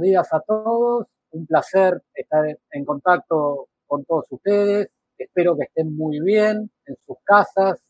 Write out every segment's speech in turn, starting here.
buenos días a todos. Un placer estar en contacto con todos ustedes. Espero que estén muy bien en sus casas,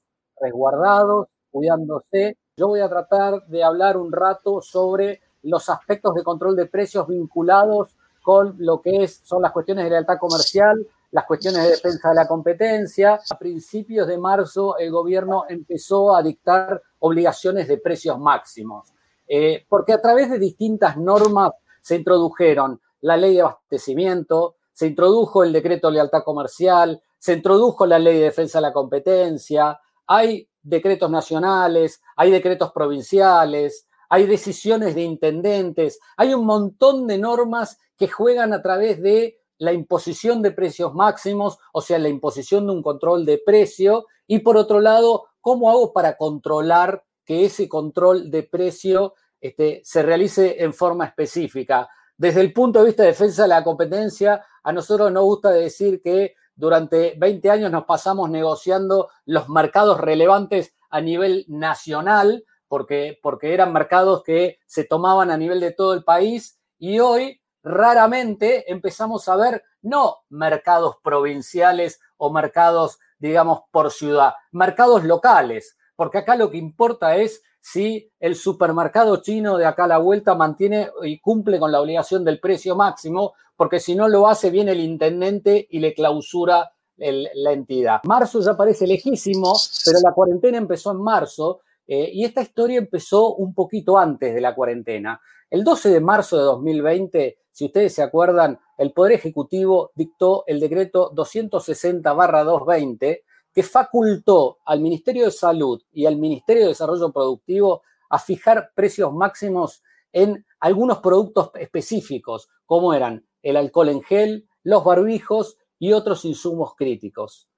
resguardados, cuidándose. Yo voy a tratar de hablar un rato sobre los aspectos de control de precios vinculados con lo que es, son las cuestiones de lealtad comercial, las cuestiones de defensa de la competencia. A principios de marzo el gobierno empezó a dictar obligaciones de precios máximos, eh, porque a través de distintas normas se introdujeron la ley de abastecimiento, se introdujo el decreto de lealtad comercial, se introdujo la ley de defensa de la competencia, hay decretos nacionales, hay decretos provinciales, hay decisiones de intendentes, hay un montón de normas que juegan a través de la imposición de precios máximos, o sea, la imposición de un control de precio, y por otro lado, ¿cómo hago para controlar que ese control de precio este, se realice en forma específica? Desde el punto de vista de defensa de la competencia, a nosotros nos gusta decir que durante 20 años nos pasamos negociando los mercados relevantes a nivel nacional, porque, porque eran mercados que se tomaban a nivel de todo el país, y hoy raramente empezamos a ver no mercados provinciales o mercados, digamos, por ciudad, mercados locales, porque acá lo que importa es si el supermercado chino de acá a la vuelta mantiene y cumple con la obligación del precio máximo, porque si no lo hace, viene el intendente y le clausura la entidad. Marzo ya parece lejísimo, pero la cuarentena empezó en marzo eh, y esta historia empezó un poquito antes de la cuarentena. El 12 de marzo de 2020, si ustedes se acuerdan, el Poder Ejecutivo dictó el decreto 260-220 que facultó al Ministerio de Salud y al Ministerio de Desarrollo Productivo a fijar precios máximos en algunos productos específicos, como eran el alcohol en gel, los barbijos y otros insumos críticos.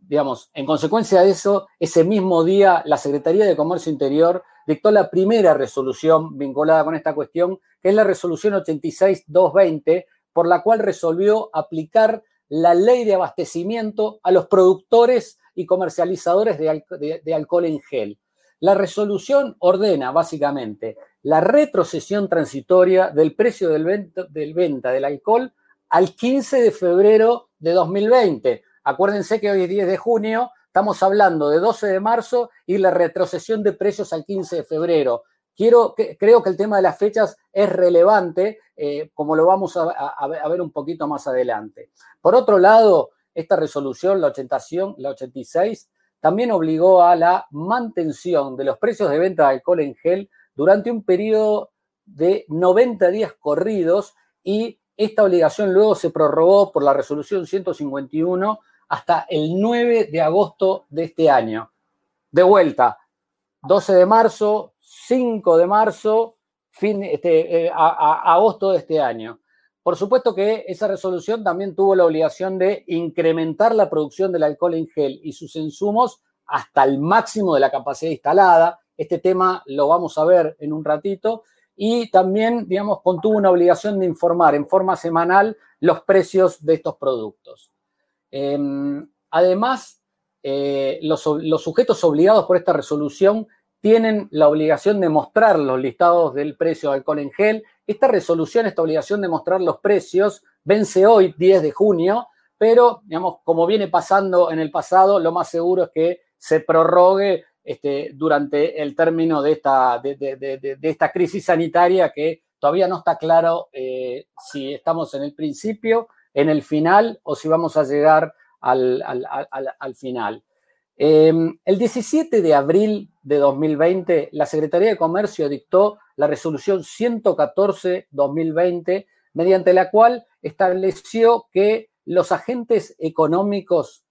Digamos, en consecuencia de eso, ese mismo día la Secretaría de Comercio Interior dictó la primera resolución vinculada con esta cuestión, que es la resolución 86-220, por la cual resolvió aplicar la ley de abastecimiento a los productores y comercializadores de, alcohol en gel. La resolución ordena básicamente la retrocesión transitoria del precio del venta, del venta del alcohol al 15 de febrero de 2020. Acuérdense que hoy es 10 de junio, estamos hablando de 12 de marzo y la retrocesión de precios al 15 de febrero. Quiero, creo que el tema de las fechas es relevante, eh, como lo vamos a, ver un poquito más adelante. Por otro lado, esta resolución, la, 86, también obligó a la mantención de los precios de venta de alcohol en gel durante un periodo de 90 días corridos y esta obligación luego se prorrogó por la resolución 151 hasta el 9 de agosto de este año. De vuelta, 12 de marzo, 5 de marzo, fin, este, eh, a, agosto de este año. Por supuesto que esa resolución también tuvo la obligación de incrementar la producción del alcohol en gel y sus insumos hasta el máximo de la capacidad instalada. Este tema lo vamos a ver en un ratito. Y también, digamos, contuvo una obligación de informar en forma semanal los precios de estos productos. Em, además, eh, los, los sujetos obligados por esta resolución tienen la obligación de mostrar los listados del precio de alcohol en gel. Esta resolución, esta obligación de mostrar los precios, vence hoy, 10 de junio, pero, digamos, como viene pasando en el pasado, lo más seguro es que se prorrogue este, durante el término de esta, de, esta crisis sanitaria que todavía no está claro eh, si estamos en el principio, en el final o si vamos a llegar al, al final. Em, el 17 de abril de 2020, la Secretaría de Comercio dictó la resolución 114-2020, mediante la cual estableció que los agentes económicos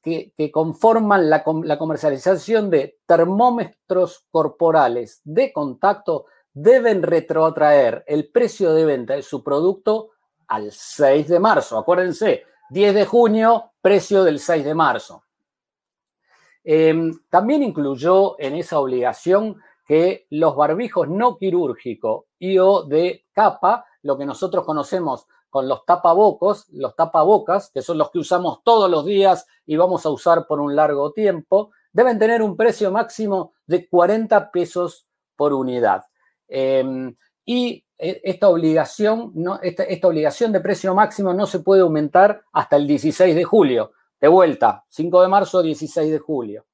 que, conforman la, la, comercialización de termómetros corporales de contacto deben retrotraer el precio de venta de su producto al 6 de marzo. Acuérdense, 10 de junio, precio del 6 de marzo. Em, también incluyó en esa obligación que los barbijos no quirúrgicos y o de capa, lo que nosotros conocemos con los tapabocos, los tapabocas, que son los que usamos todos los días y vamos a usar por un largo tiempo, deben tener un precio máximo de 40 pesos por unidad. Em, y e, esta obligación, esta, obligación de precio máximo no se puede aumentar hasta el 16 de julio. De vuelta, 5 de marzo, 16 de julio.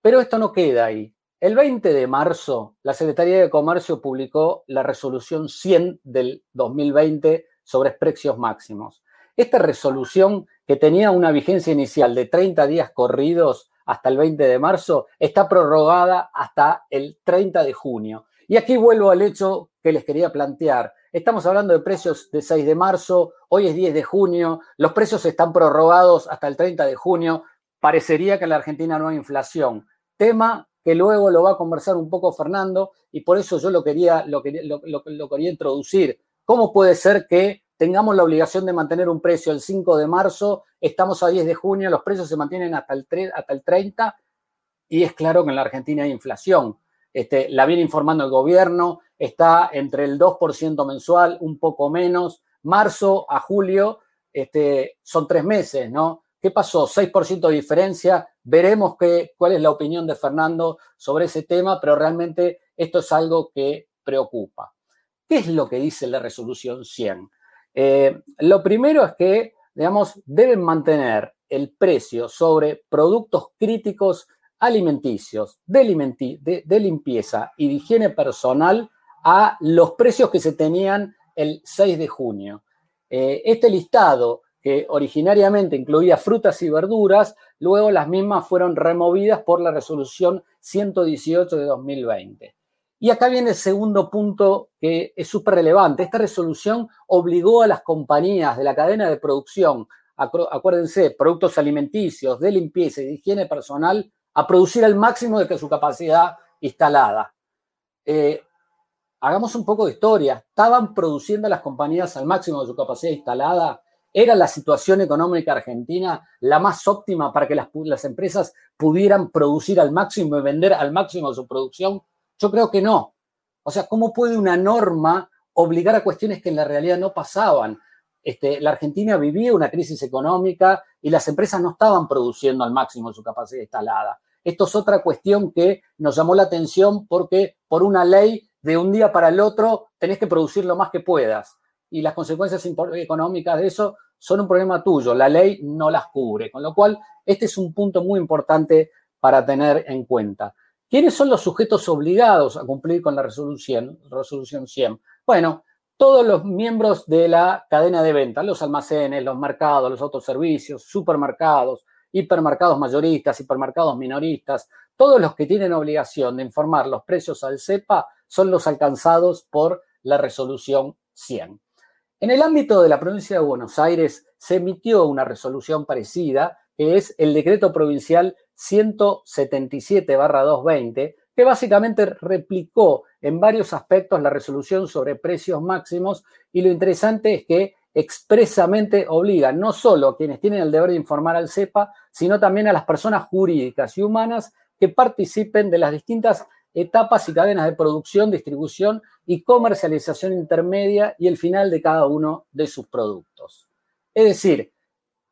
Pero esto no queda ahí. El 20 de marzo, la Secretaría de Comercio publicó la resolución 100 del 2020 sobre precios máximos. Esta resolución, que tenía una vigencia inicial de 30 días corridos hasta el 20 de marzo, está prorrogada hasta el 30 de junio. Y aquí vuelvo al hecho que les quería plantear. Estamos hablando de precios de 6 de marzo, hoy es 10 de junio, los precios están prorrogados hasta el 30 de junio, parecería que en la Argentina no hay inflación. Tema que luego lo va a conversar un poco Fernando y por eso yo lo quería, lo quería introducir. ¿Cómo puede ser que tengamos la obligación de mantener un precio el 5 de marzo, estamos a 10 de junio, los precios se mantienen hasta el, 3, hasta el 30 y es claro que en la Argentina hay inflación. Este, la viene informando el gobierno, está entre el 2% mensual, un poco menos. Marzo a julio este, son tres meses, ¿no? ¿Qué pasó? 6% de diferencia. Veremos qué, cuál es la opinión de Fernando sobre ese tema, pero realmente esto es algo que preocupa. ¿Qué es lo que dice la resolución 100? Eh, lo primero es que, digamos, deben mantener el precio sobre productos críticos alimenticios, de, limpieza y de higiene personal a los precios que se tenían el 6 de junio. Eh, este listado, que originariamente incluía frutas y verduras, luego las mismas fueron removidas por la resolución 118 de 2020. Y acá viene el segundo punto que es súper relevante. Esta resolución obligó a las compañías de la cadena de producción, acuérdense, productos alimenticios, de limpieza y de higiene personal, a producir al máximo de su capacidad instalada. Eh, hagamos un poco de historia. ¿Estaban produciendo las compañías al máximo de su capacidad instalada? ¿Era la situación económica argentina la más óptima para que las, empresas pudieran producir al máximo y vender al máximo su producción? Yo creo que no. O sea, ¿cómo puede una norma obligar a cuestiones que en la realidad no pasaban? Este, la Argentina vivía una crisis económica y las empresas no estaban produciendo al máximo su capacidad instalada. Esto es otra cuestión que nos llamó la atención porque por una ley de un día para el otro tenés que producir lo más que puedas. Y las consecuencias económicas de eso son un problema tuyo. La ley no las cubre. Con lo cual, este es un punto muy importante para tener en cuenta. ¿Quiénes son los sujetos obligados a cumplir con la resolución, resolución 100? Bueno, todos los miembros de la cadena de venta, los almacenes, los mercados, los autoservicios, supermercados, hipermercados mayoristas, hipermercados minoristas, todos los que tienen obligación de informar los precios al CEPA son los alcanzados por la resolución 100. En el ámbito de la provincia de Buenos Aires se emitió una resolución parecida, que es el decreto provincial 177-220, que básicamente replicó en varios aspectos la resolución sobre precios máximos y lo interesante es que expresamente obliga no solo a quienes tienen el deber de informar al CEPA, sino también a las personas jurídicas y humanas que participen de las distintas etapas y cadenas de producción, distribución y comercialización intermedia y el final de cada uno de sus productos. Es decir,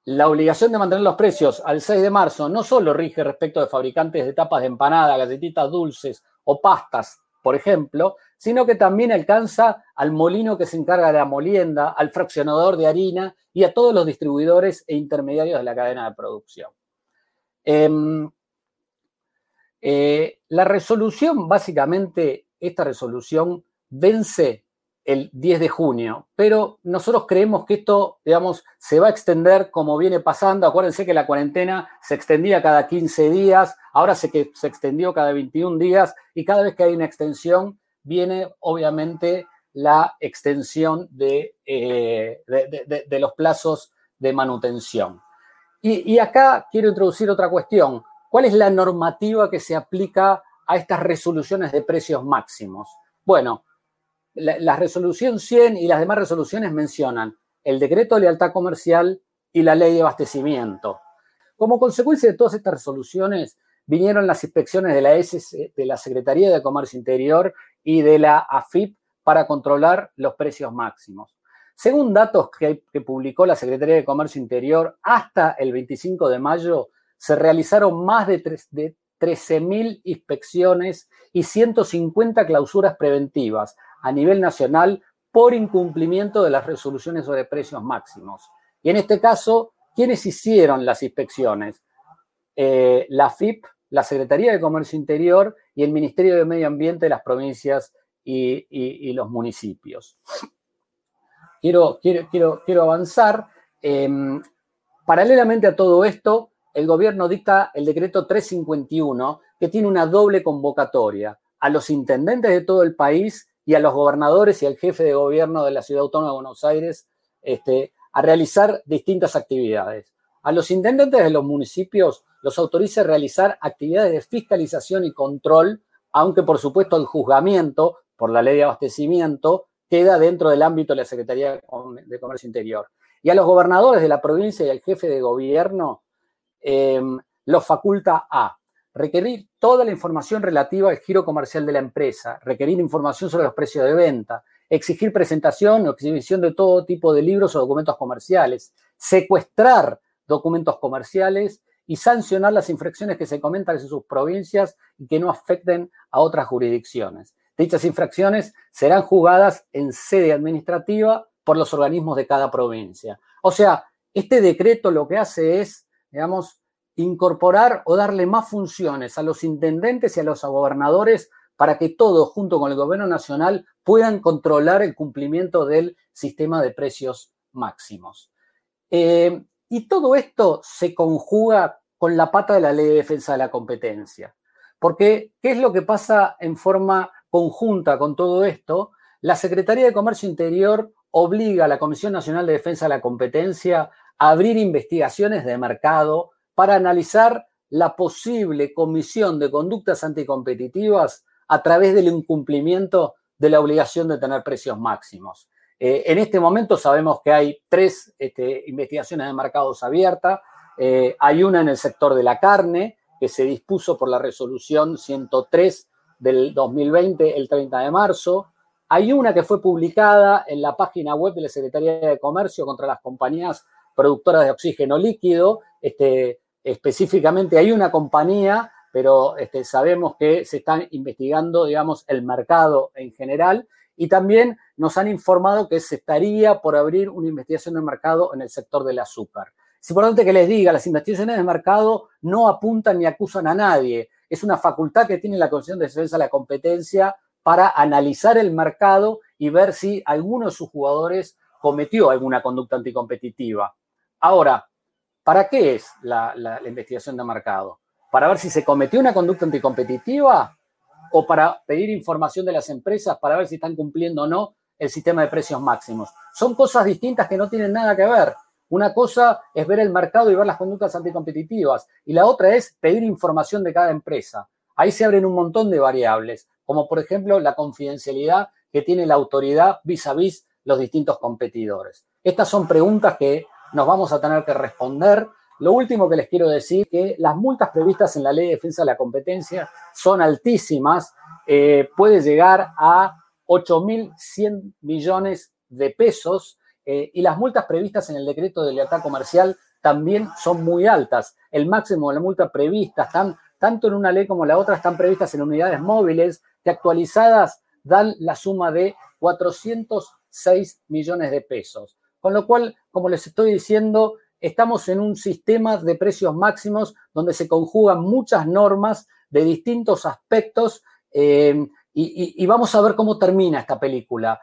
la obligación de mantener los precios al 6 de marzo no solo rige respecto de fabricantes de tapas de empanada, galletitas dulces o pastas, por ejemplo, sino que también alcanza al molino que se encarga de la molienda, al fraccionador de harina y a todos los distribuidores e intermediarios de la cadena de producción. Em, eh, la resolución, básicamente, esta resolución vence el 10 de junio, pero nosotros creemos que esto, digamos, se va a extender como viene pasando. Acuérdense que la cuarentena se extendía cada 15 días, ahora se, que se extendió cada 21 días y cada vez que hay una extensión viene obviamente la extensión de, eh, de, los plazos de manutención. Y, y acá quiero introducir otra cuestión. ¿Cuál es la normativa que se aplica a estas resoluciones de precios máximos? Bueno, la, resolución 100 y las demás resoluciones mencionan el decreto de lealtad comercial y la ley de abastecimiento. Como consecuencia de todas estas resoluciones, vinieron las inspecciones de la, de la Secretaría de Comercio Interior y de la AFIP para controlar los precios máximos. Según datos que, que, publicó la Secretaría de Comercio Interior, hasta el 25 de mayo se realizaron más de, de 13.000 inspecciones y 150 clausuras preventivas a nivel nacional por incumplimiento de las resoluciones sobre precios máximos. Y en este caso, ¿quiénes hicieron las inspecciones? Eh, la FIP, la Secretaría de Comercio Interior y el Ministerio de Medio Ambiente de las provincias y, los municipios. Quiero, quiero, quiero, avanzar. Em, paralelamente a todo esto, el gobierno dicta el decreto 351, que tiene una doble convocatoria a los intendentes de todo el país y a los gobernadores y al jefe de gobierno de la Ciudad Autónoma de Buenos Aires este, a realizar distintas actividades. A los intendentes de los municipios los autoriza a realizar actividades de fiscalización y control, aunque por supuesto el juzgamiento por la ley de abastecimiento queda dentro del ámbito de la Secretaría de Comercio Interior. Y a los gobernadores de la provincia y al jefe de gobierno eh, los faculta a requerir toda la información relativa al giro comercial de la empresa, requerir información sobre los precios de venta, exigir presentación o exhibición de todo tipo de libros o documentos comerciales, secuestrar documentos comerciales y sancionar las infracciones que se comentan en sus provincias y que no afecten a otras jurisdicciones. Dichas infracciones serán juzgadas en sede administrativa por los organismos de cada provincia. O sea, este decreto lo que hace es, digamos, incorporar o darle más funciones a los intendentes y a los gobernadores para que todos, junto con el gobierno nacional, puedan controlar el cumplimiento del sistema de precios máximos. Eh, y todo esto se conjuga con la pata de la ley de defensa de la competencia. Porque, ¿qué es lo que pasa en forma conjunta con todo esto? La Secretaría de Comercio Interior obliga a la Comisión Nacional de Defensa de la Competencia a abrir investigaciones de mercado para analizar la posible comisión de conductas anticompetitivas a través del incumplimiento de la obligación de tener precios máximos. Eh, en este momento sabemos que hay tres este, investigaciones de mercados abiertas. Eh, hay una en el sector de la carne, que se dispuso por la resolución 103 del 2020, el 30 de marzo. Hay una que fue publicada en la página web de la Secretaría de Comercio contra las compañías productoras de oxígeno líquido, este, específicamente hay una compañía, pero este, sabemos que se están investigando, digamos, el mercado en general y también nos han informado que se estaría por abrir una investigación de mercado en el sector del azúcar. Es importante que les diga, las investigaciones de mercado no apuntan ni acusan a nadie. Es una facultad que tiene la Comisión de Defensa de la Competencia para analizar el mercado y ver si alguno de sus jugadores cometió alguna conducta anticompetitiva. Ahora, ¿Para qué es la, investigación de mercado? ¿Para ver si se cometió una conducta anticompetitiva o para pedir información de las empresas para ver si están cumpliendo o no el sistema de precios máximos? Son cosas distintas que no tienen nada que ver. Una cosa es ver el mercado y ver las conductas anticompetitivas y la otra es pedir información de cada empresa. Ahí se abren un montón de variables, como por ejemplo la confidencialidad que tiene la autoridad vis a vis los distintos competidores. Estas son preguntas que nos vamos a tener que responder. Lo último que les quiero decir es que las multas previstas en la ley de defensa de la competencia son altísimas, eh, puede llegar a 8.100 millones de pesos eh, y las multas previstas en el decreto de libertad comercial también son muy altas. El máximo de la multa prevista, están, tanto en una ley como en la otra, están previstas en unidades móviles que actualizadas dan la suma de 406 millones de pesos. Con lo cual, como les estoy diciendo, estamos en un sistema de precios máximos donde se conjugan muchas normas de distintos aspectos eh, y, y vamos a ver cómo termina esta película.